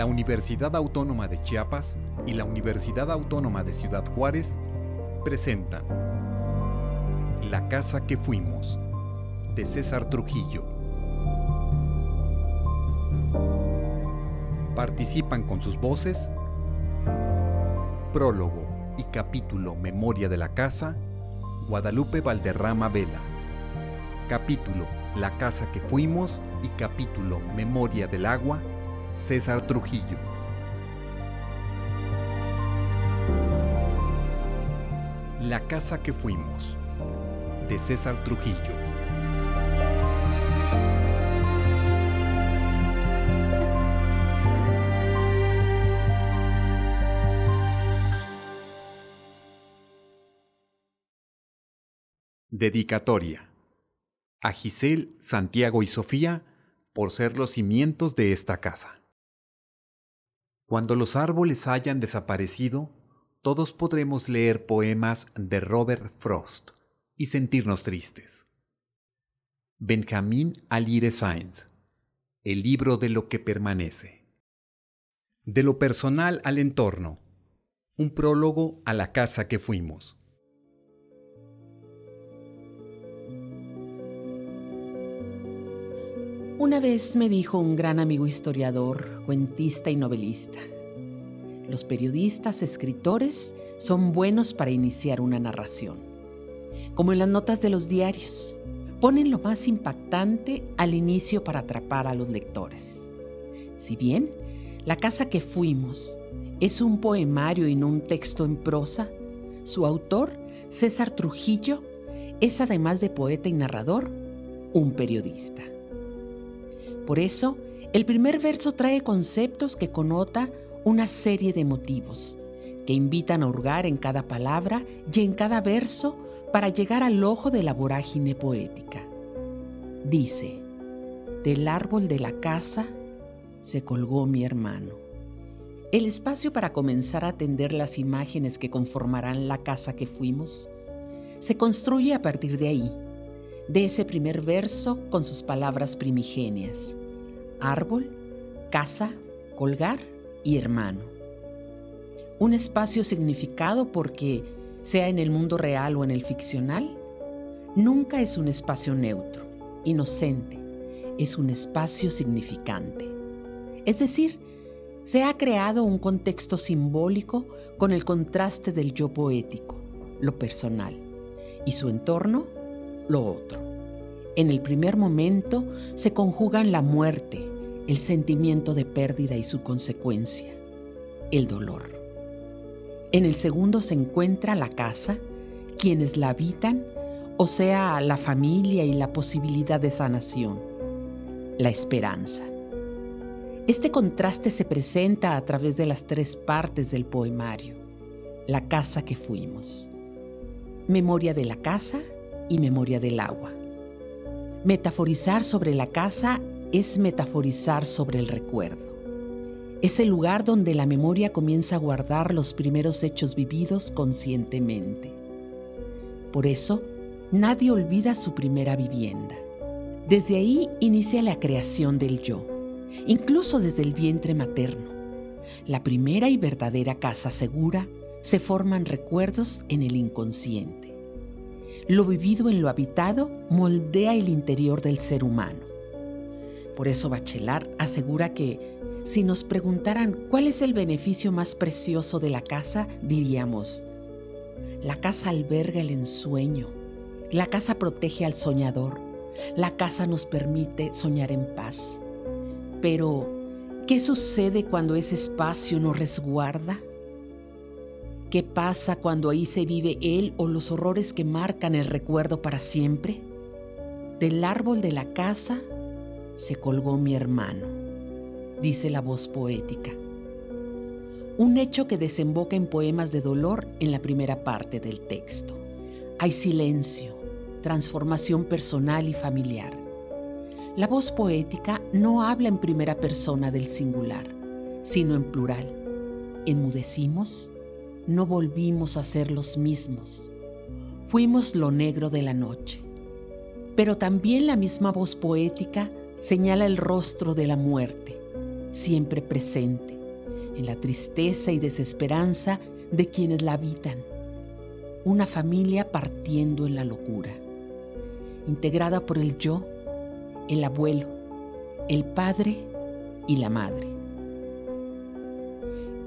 La Universidad Autónoma de Chiapas y la Universidad Autónoma de Ciudad Juárez presentan La Casa que Fuimos, de César Trujillo. Participan con sus voces Prólogo y capítulo Memoria de la Casa, Guadalupe Valderrama Vela. Capítulo La Casa que Fuimos y capítulo Memoria del Agua, César Trujillo. La casa que fuimos, de César Trujillo. Dedicatoria a Giselle, Santiago y Sofía por ser los cimientos de esta casa. Cuando los árboles hayan desaparecido, todos podremos leer poemas de Robert Frost y sentirnos tristes. Benjamín Alire Sainz, El libro de lo que permanece. De lo personal al entorno, un prólogo a la casa que fuimos. Una vez me dijo un gran amigo historiador, cuentista y novelista, los periodistas, escritores, son buenos para iniciar una narración. Como en las notas de los diarios, ponen lo más impactante al inicio para atrapar a los lectores. Si bien La casa que fuimos es un poemario y no un texto en prosa, su autor, César Trujillo, es además de poeta y narrador, un periodista. Por eso, el primer verso trae conceptos que connota una serie de motivos, que invitan a hurgar en cada palabra y en cada verso para llegar al ojo de la vorágine poética. Dice, del árbol de la casa se colgó mi hermano. El espacio para comenzar a atender las imágenes que conformarán la casa que fuimos se construye a partir de ahí, de ese primer verso con sus palabras primigenias árbol, casa, colgar y hermano. Un espacio significado porque, sea en el mundo real o en el ficcional, nunca es un espacio neutro, inocente, es un espacio significante. Es decir, se ha creado un contexto simbólico con el contraste del yo poético, lo personal, y su entorno, lo otro. En el primer momento se conjugan la muerte, el sentimiento de pérdida y su consecuencia, el dolor. En el segundo se encuentra la casa, quienes la habitan, o sea, la familia y la posibilidad de sanación, la esperanza. Este contraste se presenta a través de las tres partes del poemario, la casa que fuimos, memoria de la casa y memoria del agua. Metaforizar sobre la casa es metaforizar sobre el recuerdo. Es el lugar donde la memoria comienza a guardar los primeros hechos vividos conscientemente. Por eso, nadie olvida su primera vivienda. Desde ahí inicia la creación del yo, incluso desde el vientre materno. La primera y verdadera casa segura se forman recuerdos en el inconsciente. Lo vivido en lo habitado moldea el interior del ser humano. Por eso Bachelard asegura que si nos preguntaran cuál es el beneficio más precioso de la casa, diríamos, la casa alberga el ensueño, la casa protege al soñador, la casa nos permite soñar en paz. Pero, ¿qué sucede cuando ese espacio nos resguarda? ¿Qué pasa cuando ahí se vive él o los horrores que marcan el recuerdo para siempre? Del árbol de la casa se colgó mi hermano, dice la voz poética. Un hecho que desemboca en poemas de dolor en la primera parte del texto. Hay silencio, transformación personal y familiar. La voz poética no habla en primera persona del singular, sino en plural. Enmudecimos, no volvimos a ser los mismos. Fuimos lo negro de la noche. Pero también la misma voz poética señala el rostro de la muerte, siempre presente, en la tristeza y desesperanza de quienes la habitan. Una familia partiendo en la locura, integrada por el yo, el abuelo, el padre y la madre.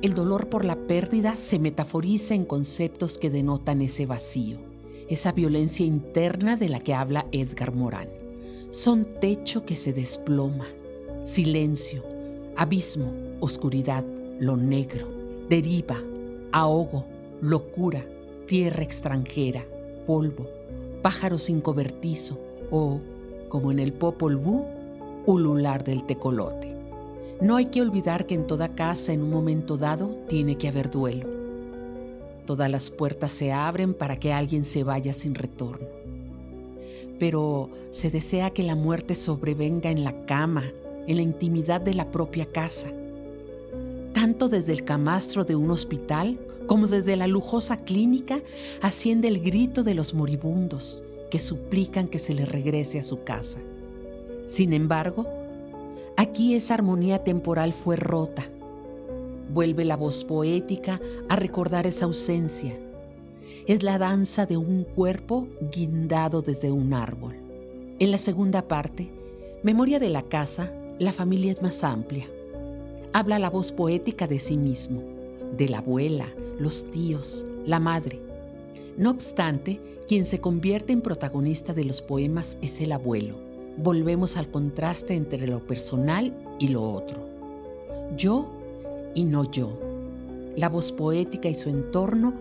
El dolor por la pérdida se metaforiza en conceptos que denotan ese vacío, esa violencia interna de la que habla Edgar Morán. Son techo que se desploma, silencio, abismo, oscuridad, lo negro, deriva, ahogo, locura, tierra extranjera, polvo, pájaro sin cobertizo o, como en el Popol Vuh, ulular del tecolote. No hay que olvidar que en toda casa en un momento dado tiene que haber duelo. Todas las puertas se abren para que alguien se vaya sin retorno. Pero se desea que la muerte sobrevenga en la cama, en la intimidad de la propia casa, tanto desde el camastro de un hospital como desde la lujosa clínica asciende el grito de los moribundos que suplican que se les regrese a su casa. Sin embargo, aquí esa armonía temporal fue rota. Vuelve la voz poética a recordar esa ausencia. Es la danza de un cuerpo guindado desde un árbol. En la segunda parte, Memoria de la casa, la familia es más amplia. Habla la voz poética de sí mismo, de la abuela, los tíos, la madre. No obstante, quien se convierte en protagonista de los poemas es el abuelo. Volvemos al contraste entre lo personal y lo otro. Yo y no yo. La voz poética y su entorno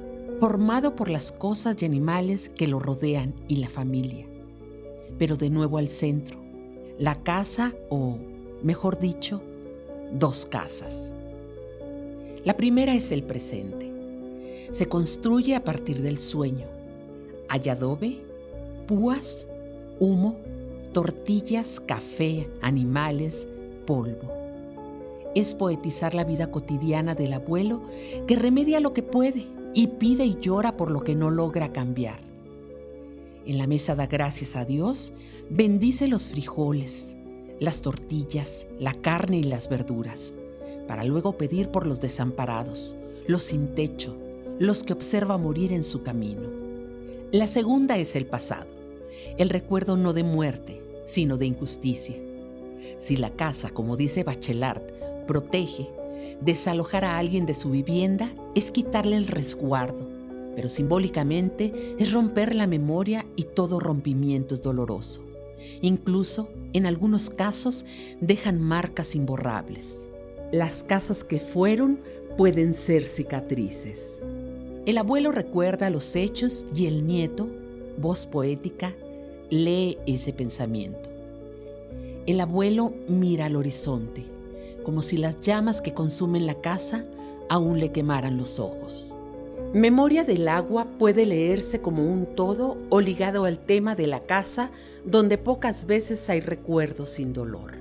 formado por las cosas y animales que lo rodean y la familia. Pero de nuevo al centro, la casa o, mejor dicho, dos casas. La primera es el presente. Se construye a partir del sueño. Hay adobe, púas, humo, tortillas, café, animales, polvo. Es poetizar la vida cotidiana del abuelo que remedia lo que puede y pide y llora por lo que no logra cambiar. En la mesa da gracias a Dios, bendice los frijoles, las tortillas, la carne y las verduras, para luego pedir por los desamparados, los sin techo, los que observa morir en su camino. La segunda es el pasado, el recuerdo no de muerte, sino de injusticia. Si la casa, como dice Bachelard, protege, desalojar a alguien de su vivienda es quitarle el resguardo, pero simbólicamente es romper la memoria y todo rompimiento es doloroso. Incluso, en algunos casos, dejan marcas imborrables. Las casas que fueron pueden ser cicatrices. El abuelo recuerda los hechos y el nieto, voz poética, lee ese pensamiento. El abuelo mira al horizonte, como si las llamas que consumen la casa aún le quemaran los ojos. Memoria del agua puede leerse como un todo o ligado al tema de la casa donde pocas veces hay recuerdos sin dolor.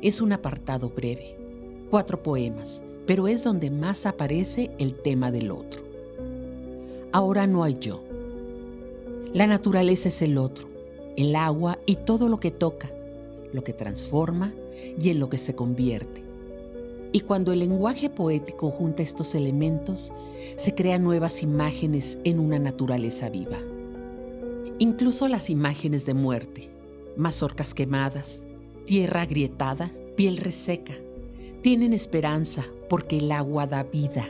Es un apartado breve, cuatro poemas, pero es donde más aparece el tema del otro. Ahora no hay yo. La naturaleza es el otro, el agua y todo lo que toca, lo que transforma y en lo que se convierte. Y cuando el lenguaje poético junta estos elementos, se crean nuevas imágenes en una naturaleza viva. Incluso las imágenes de muerte, mazorcas quemadas, tierra agrietada, piel reseca, tienen esperanza porque el agua da vida,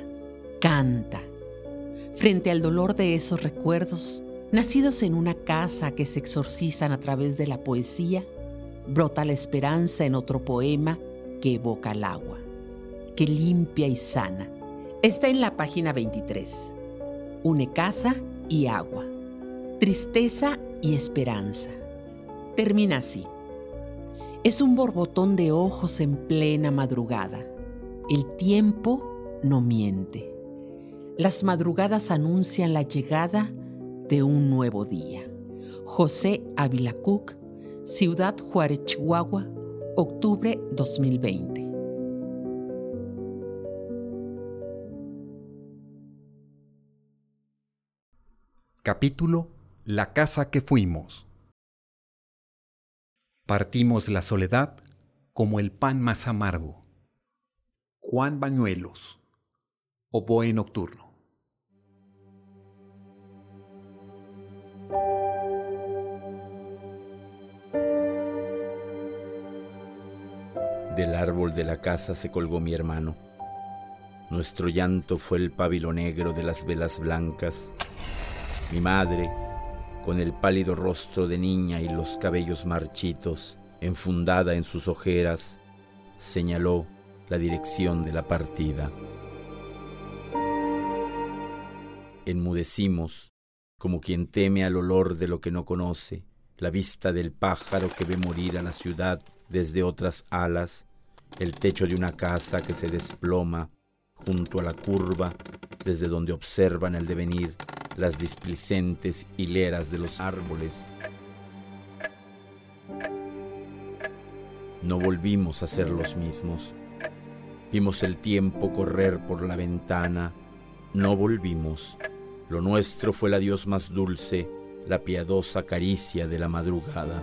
canta. Frente al dolor de esos recuerdos, nacidos en una casa que se exorcizan a través de la poesía, brota la esperanza en otro poema que evoca el agua que limpia y sana. Está en la página 23. Une casa y agua. Tristeza y esperanza. Termina así. Es un borbotón de ojos en plena madrugada. El tiempo no miente. Las madrugadas anuncian la llegada de un nuevo día. José Ávila Cook, Ciudad Juárez, Chihuahua, octubre 2020. Capítulo La casa que fuimos. Partimos la soledad como el pan más amargo, Juan Bañuelos, Oboe Nocturno. Del árbol de la casa se colgó mi hermano. Nuestro llanto fue el pábilo negro de las velas blancas. Mi madre, con el pálido rostro de niña y los cabellos marchitos, enfundada en sus ojeras, señaló la dirección de la partida. Enmudecimos, como quien teme al olor de lo que no conoce, la vista del pájaro que ve morir a la ciudad desde otras alas, el techo de una casa que se desploma junto a la curva desde donde observan el devenir las displicentes hileras de los árboles. No volvimos a ser los mismos. Vimos el tiempo correr por la ventana. No volvimos. Lo nuestro fue el adiós más dulce, la piadosa caricia de la madrugada.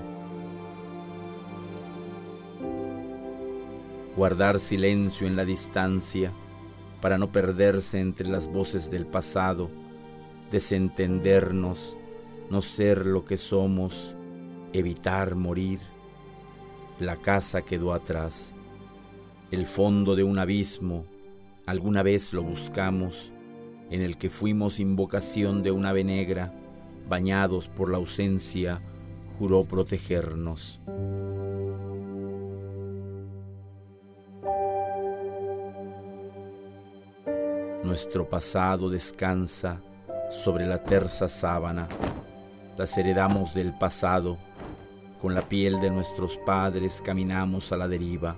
Guardar silencio en la distancia para no perderse entre las voces del pasado, desentendernos, no ser lo que somos, evitar morir. La casa quedó atrás, el fondo de un abismo, alguna vez lo buscamos, en el que fuimos invocación de una ave negra, bañados por la ausencia, juró protegernos. Nuestro pasado descansa sobre la tersa sábana. Las heredamos del pasado. Con la piel de nuestros padres caminamos a la deriva.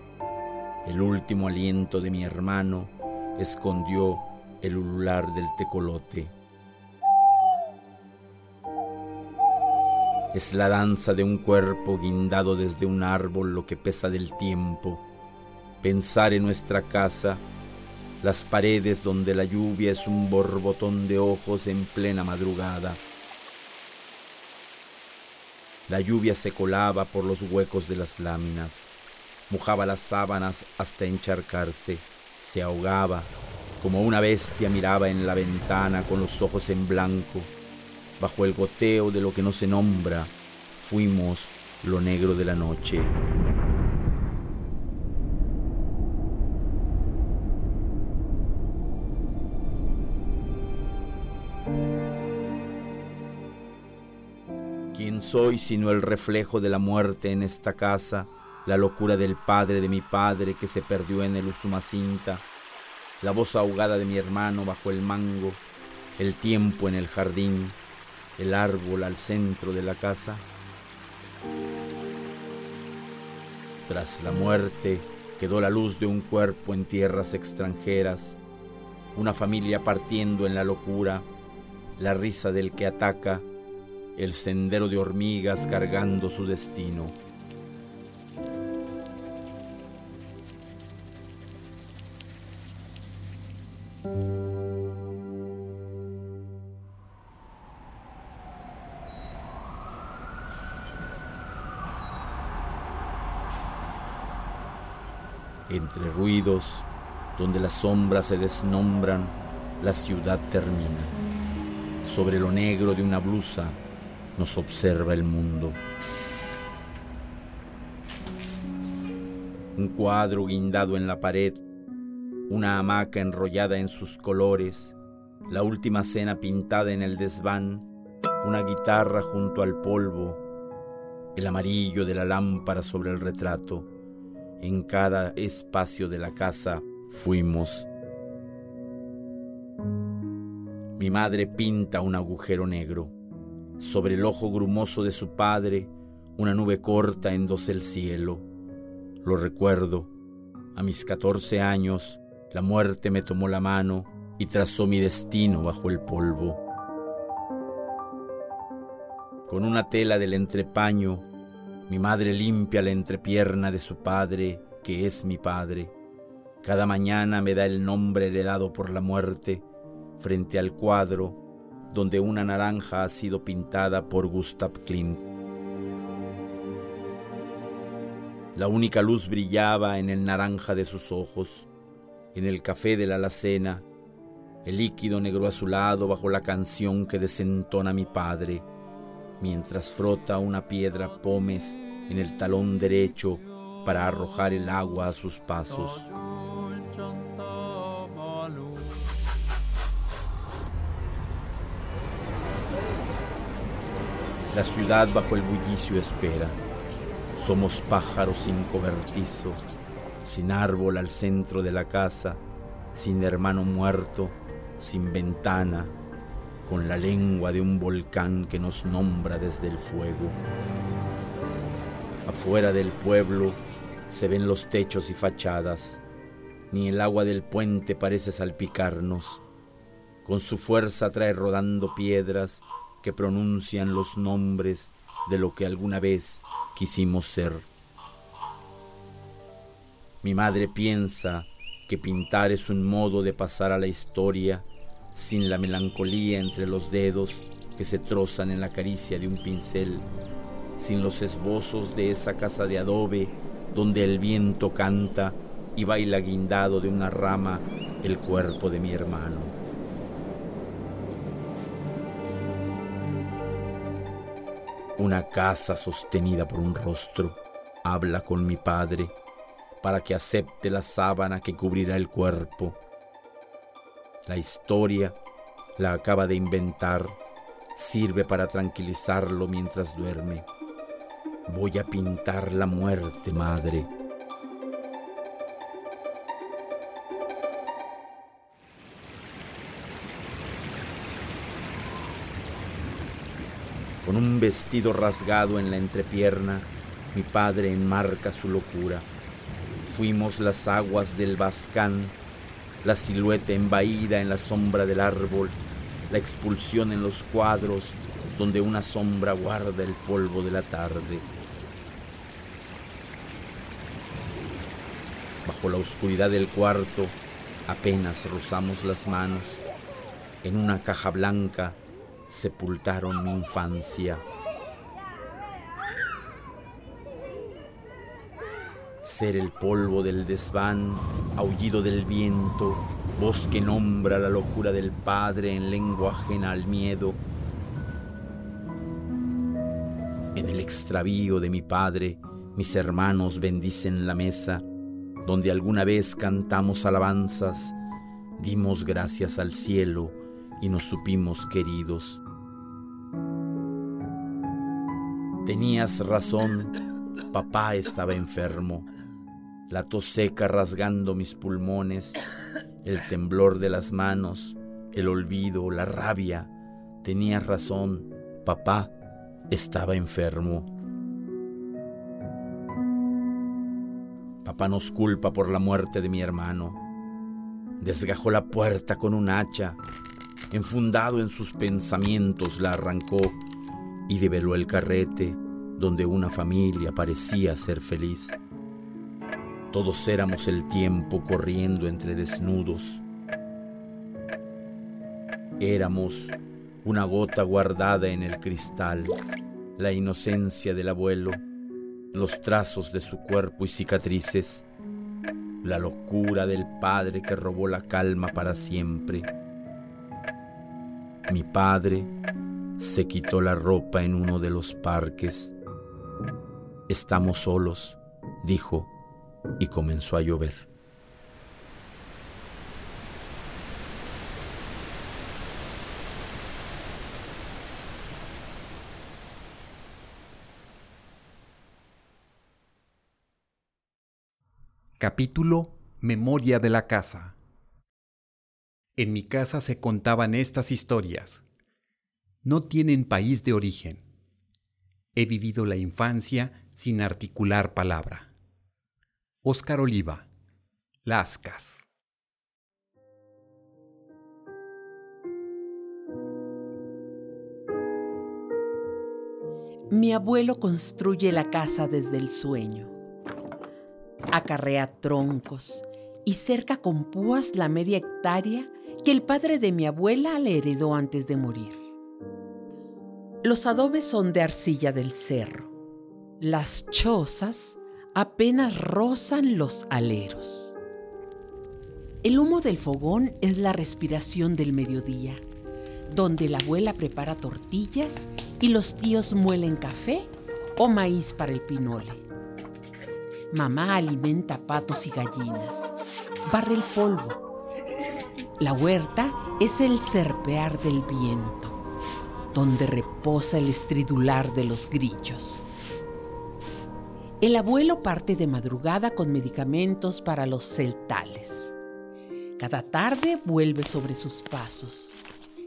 El último aliento de mi hermano escondió el ulular del tecolote. Es la danza de un cuerpo guindado desde un árbol lo que pesa del tiempo. Pensar en nuestra casa las paredes donde la lluvia es un borbotón de ojos en plena madrugada. La lluvia se colaba por los huecos de las láminas, mojaba las sábanas hasta encharcarse, se ahogaba, como una bestia miraba en la ventana con los ojos en blanco. Bajo el goteo de lo que no se nombra, fuimos lo negro de la noche. ¿Quién soy sino el reflejo de la muerte en esta casa, la locura del padre de mi padre que se perdió en el Usumacinta, la voz ahogada de mi hermano bajo el mango, el tiempo en el jardín, el árbol al centro de la casa? Tras la muerte quedó la luz de un cuerpo en tierras extranjeras, una familia partiendo en la locura, la risa del que ataca, el sendero de hormigas cargando su destino. Entre ruidos, donde las sombras se desnombran, la ciudad termina. Sobre lo negro de una blusa, nos observa el mundo. Un cuadro guindado en la pared, una hamaca enrollada en sus colores, la última cena pintada en el desván, una guitarra junto al polvo, el amarillo de la lámpara sobre el retrato. En cada espacio de la casa fuimos. Mi madre pinta un agujero negro. Sobre el ojo grumoso de su padre, una nube corta en dos el cielo. Lo recuerdo. A mis catorce años, la muerte me tomó la mano y trazó mi destino bajo el polvo. Con una tela del entrepaño, mi madre limpia la entrepierna de su padre, que es mi padre. Cada mañana me da el nombre heredado por la muerte frente al cuadro donde una naranja ha sido pintada por Gustav Klimt. La única luz brillaba en el naranja de sus ojos. en el café de la alacena, el líquido negro azulado bajo la canción que desentona mi padre, mientras frota una piedra pómez en el talón derecho para arrojar el agua a sus pasos. La ciudad bajo el bullicio espera. Somos pájaros sin cobertizo, sin árbol al centro de la casa, sin hermano muerto, sin ventana, con la lengua de un volcán que nos nombra desde el fuego. Afuera del pueblo se ven los techos y fachadas, ni el agua del puente parece salpicarnos. Con su fuerza trae rodando piedras que pronuncian los nombres de lo que alguna vez quisimos ser. Mi madre piensa que pintar es un modo de pasar a la historia sin la melancolía entre los dedos que se trozan en la caricia de un pincel, sin los esbozos de esa casa de adobe donde el viento canta y baila guindado de una rama el cuerpo de mi hermano. Una casa sostenida por un rostro habla con mi padre para que acepte la sábana que cubrirá el cuerpo. La historia la acaba de inventar, sirve para tranquilizarlo mientras duerme. Voy a pintar la muerte, madre. Con un vestido rasgado en la entrepierna, mi padre enmarca su locura. Fuimos las aguas del Bascán, la silueta embaída en la sombra del árbol, la expulsión en los cuadros donde una sombra guarda el polvo de la tarde. Bajo la oscuridad del cuarto apenas rozamos las manos. En una caja blanca sepultaron mi infancia. Ser el polvo del desván, aullido del viento, voz que nombra la locura del padre en lengua ajena al miedo. En el extravío de mi padre, mis hermanos bendicen la mesa, donde alguna vez cantamos alabanzas, dimos gracias al cielo y nos supimos queridos. Tenías razón, papá estaba enfermo. La tos seca rasgando mis pulmones, el temblor de las manos, el olvido, la rabia. Tenías razón, papá estaba enfermo. Papá nos culpa por la muerte de mi hermano. Desgajó la puerta con un hacha. Enfundado en sus pensamientos la arrancó y develó el carrete donde una familia parecía ser feliz. Todos éramos el tiempo corriendo entre desnudos. Éramos una gota guardada en el cristal, la inocencia del abuelo, los trazos de su cuerpo y cicatrices, la locura del padre que robó la calma para siempre. Mi padre se quitó la ropa en uno de los parques. Estamos solos, dijo, y comenzó a llover. Capítulo Memoria de la casa. En mi casa se contaban estas historias no tienen país de origen. He vivido la infancia sin articular palabra. Óscar Oliva, Lascas. Mi abuelo construye la casa desde el sueño. Acarrea troncos y cerca con púas la media hectárea que el padre de mi abuela le heredó antes de morir. Los adobes son de arcilla del cerro. Las chozas apenas rozan los aleros. El humo del fogón es la respiración del mediodía, donde la abuela prepara tortillas y los tíos muelen café o maíz para el pinole. Mamá alimenta patos y gallinas, barre el polvo. La huerta es el serpear del viento, donde reposa el estridular de los grillos. El abuelo parte de madrugada con medicamentos para los celtales. Cada tarde vuelve sobre sus pasos.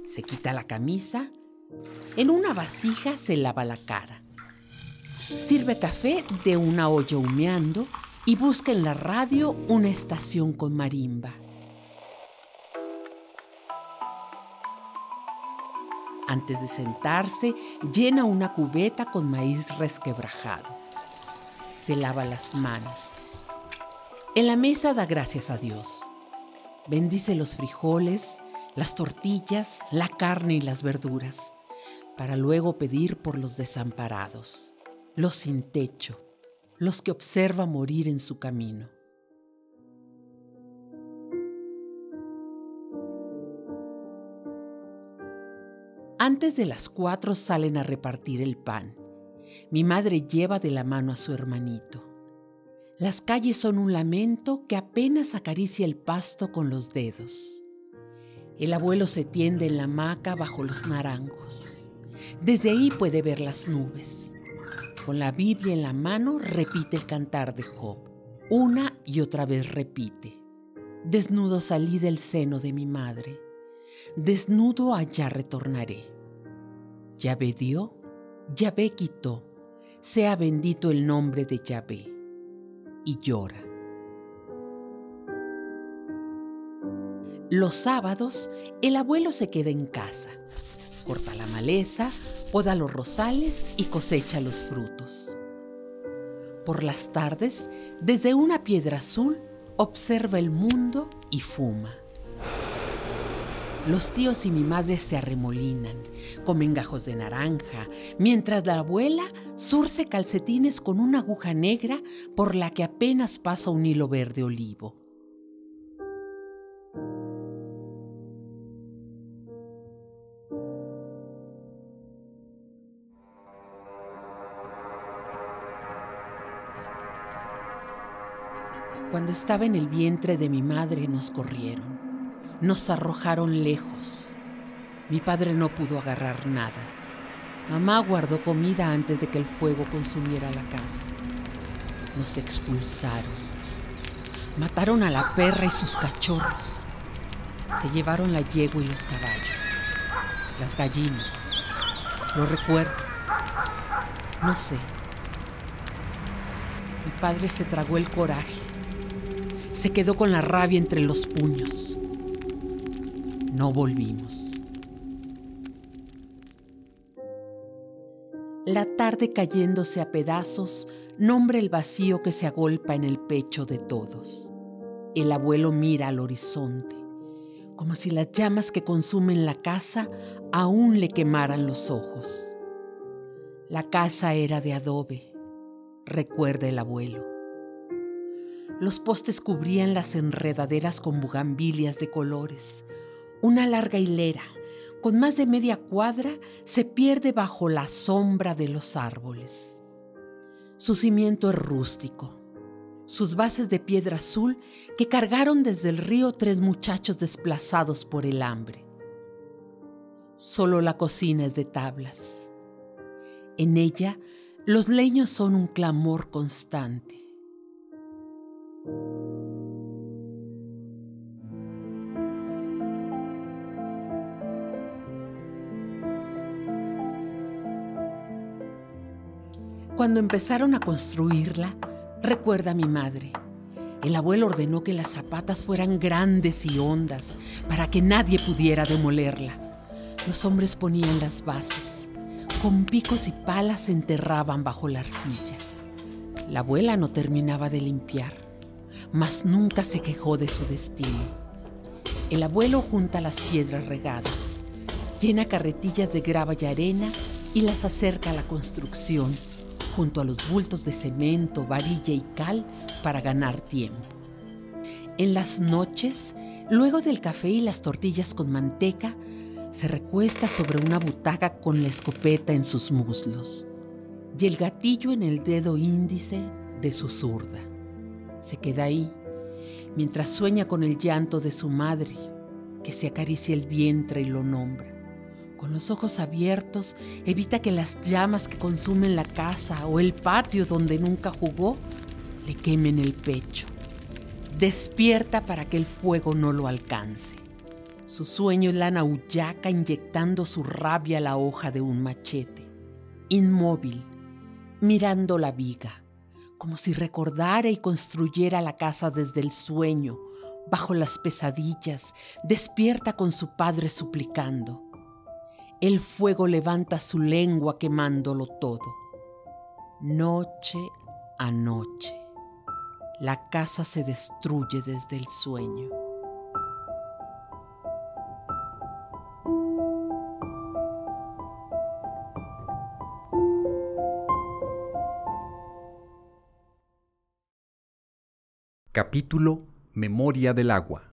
Se quita la camisa. En una vasija se lava la cara. Sirve café de una olla humeando y busca en la radio una estación con marimba. Antes de sentarse, llena una cubeta con maíz resquebrajado. Se lava las manos. En la mesa da gracias a Dios. Bendice los frijoles, las tortillas, la carne y las verduras, para luego pedir por los desamparados los sin techo, los que observa morir en su camino. Antes de las cuatro salen a repartir el pan. Mi madre lleva de la mano a su hermanito. Las calles son un lamento que apenas acaricia el pasto con los dedos. El abuelo se tiende en la hamaca bajo los naranjos. Desde ahí puede ver las nubes. Con la Biblia en la mano repite el cantar de Job. Una y otra vez repite. Desnudo salí del seno de mi madre. Desnudo allá retornaré. Yahvé dio, Yahvé quitó. Sea bendito el nombre de Yahvé. Y llora. Los sábados, el abuelo se queda en casa. Corta la maleza, poda los rosales y cosecha los frutos. Por las tardes, desde una piedra azul, observa el mundo y fuma. Los tíos y mi madre se arremolinan, comen gajos de naranja, mientras la abuela surce calcetines con una aguja negra por la que apenas pasa un hilo verde olivo. Cuando estaba en el vientre de mi madre nos corrieron, nos arrojaron lejos. Mi padre no pudo agarrar nada. Mamá guardó comida antes de que el fuego consumiera la casa. Nos expulsaron. Mataron a la perra y sus cachorros. Se llevaron la yegua y los caballos. Las gallinas. Lo recuerdo. No sé. Mi padre se tragó el coraje se quedó con la rabia entre los puños. No volvimos. La tarde cayéndose a pedazos nombra el vacío que se agolpa en el pecho de todos. El abuelo mira al horizonte, como si las llamas que consumen la casa aún le quemaran los ojos. La casa era de adobe, recuerda el abuelo. Los postes cubrían las enredaderas con bugambilias de colores. Una larga hilera, con más de media cuadra, se pierde bajo la sombra de los árboles. Su cimiento es rústico. Sus bases de piedra azul que cargaron desde el río tres muchachos desplazados por el hambre. Solo la cocina es de tablas. En ella, los leños son un clamor constante. Cuando empezaron a construirla, recuerda a mi madre. El abuelo ordenó que las zapatas fueran grandes y hondas para que nadie pudiera demolerla. Los hombres ponían las bases. Con picos y palas se enterraban bajo la arcilla. La abuela no terminaba de limpiar, mas nunca se quejó de su destino. El abuelo junta las piedras regadas, llena carretillas de grava y arena y las acerca a la construcción junto a los bultos de cemento, varilla y cal para ganar tiempo. En las noches Luego del café y las tortillas con manteca, se recuesta sobre una butaca con la escopeta en sus muslos y el gatillo en el dedo índice de su zurda. Se queda ahí mientras sueña con el llanto de su madre, que se acaricia el vientre y lo nombra. Con los ojos abiertos, evita que las llamas que consumen la casa o el patio donde nunca jugó le quemen el pecho. Despierta para que el fuego no lo alcance. Su sueño es la nauyaca inyectando su rabia a la hoja de un machete, inmóvil, mirando la viga, como si recordara y construyera la casa desde el sueño, bajo las pesadillas, despierta con su padre suplicando. El fuego levanta su lengua quemándolo todo. Noche a noche la casa se destruye desde el sueño. Capítulo Memoria del agua.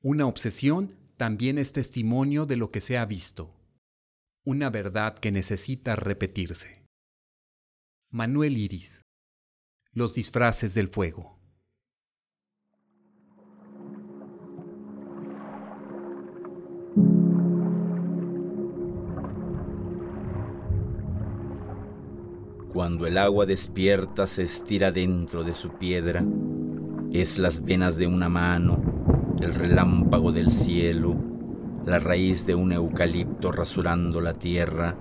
Una obsesión también es testimonio de lo que se ha visto, una verdad que necesita repetirse. Manuel Iris los disfraces del fuego. Cuando el agua despierta se estira dentro de su piedra, es las venas de una mano, el relámpago del cielo, la raíz de un eucalipto rasurando la tierra,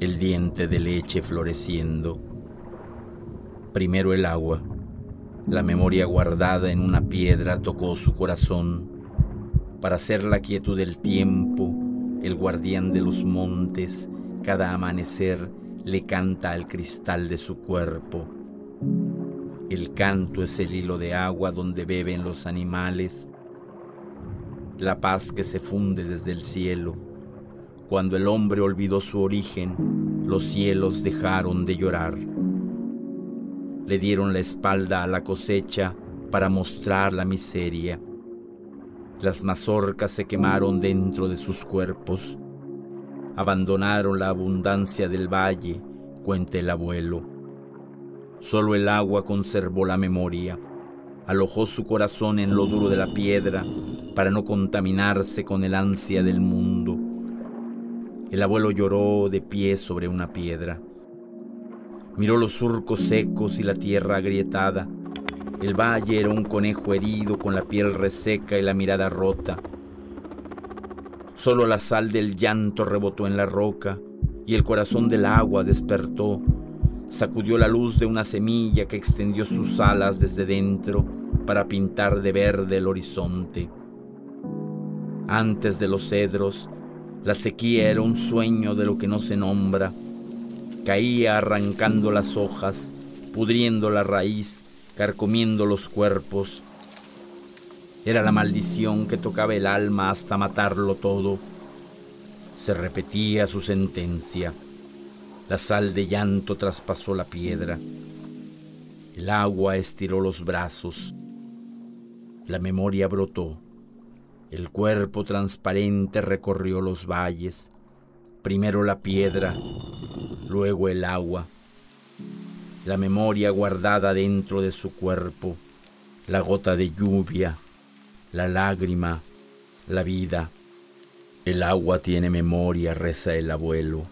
el diente de leche floreciendo Primero el agua. La memoria guardada en una piedra tocó su corazón para ser la quietud del tiempo, el guardián de los montes, cada amanecer le canta al cristal de su cuerpo. El canto es el hilo de agua donde beben los animales, la paz que se funde desde el cielo. Cuando el hombre olvidó su origen, los cielos dejaron de llorar le dieron la espalda a la cosecha para mostrar la miseria. Las mazorcas se quemaron dentro de sus cuerpos. Abandonaron la abundancia del valle, cuenta el abuelo. Solo el agua conservó la memoria. Alojó su corazón en lo duro de la piedra para no contaminarse con el ansia del mundo. El abuelo lloró de pie sobre una piedra. Miró los surcos secos y la tierra agrietada. El valle era un conejo herido con la piel reseca y la mirada rota. Solo la sal del llanto rebotó en la roca y el corazón del agua despertó. Sacudió la luz de una semilla que extendió sus alas desde dentro para pintar de verde el horizonte. Antes de los cedros, la sequía era un sueño de lo que no se nombra caía arrancando las hojas, pudriendo la raíz, carcomiendo los cuerpos. Era la maldición que tocaba el alma hasta matarlo todo. Se repetía su sentencia. La sal de llanto traspasó la piedra. El agua estiró los brazos. La memoria brotó. El cuerpo transparente recorrió los valles. Primero la piedra, luego el agua, la memoria guardada dentro de su cuerpo, la gota de lluvia, la lágrima, la vida. El agua tiene memoria, reza el abuelo,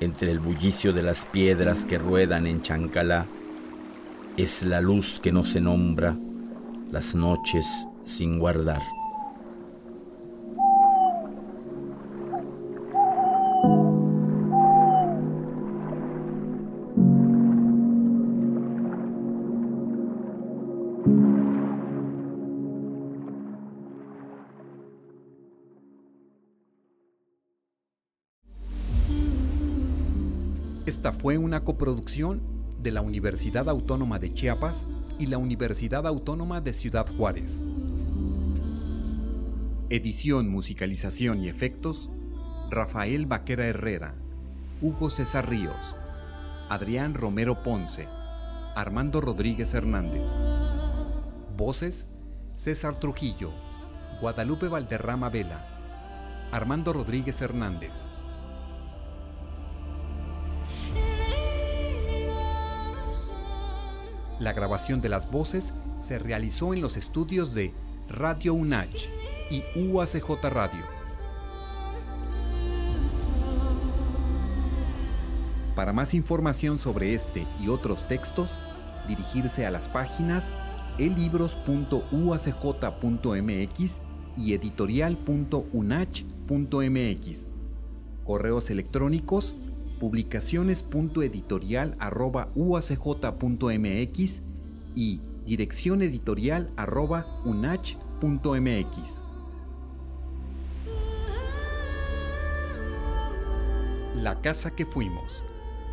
entre el bullicio de las piedras que ruedan en Chancalá. Es la luz que no se nombra, las noches sin guardar. Esta fue una coproducción de la Universidad Autónoma de Chiapas y la Universidad Autónoma de Ciudad Juárez. Edición, musicalización y efectos, Rafael Vaquera Herrera, Hugo César Ríos, Adrián Romero Ponce, Armando Rodríguez Hernández. Voces, César Trujillo, Guadalupe Valderrama Vela, Armando Rodríguez Hernández. La grabación de las voces se realizó en los estudios de Radio UNACH y UACJ Radio. Para más información sobre este y otros textos, dirigirse a las páginas elibros.uacj.mx y editorial.unach.mx. Correos electrónicos publicaciones.editorial.uacj.mx y dirección editorial La casa que fuimos,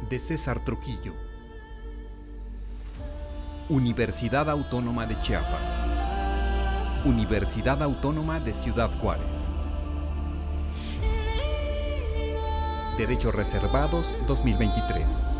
de César Trujillo. Universidad Autónoma de Chiapas. Universidad Autónoma de Ciudad Juárez. Derechos Reservados 2023.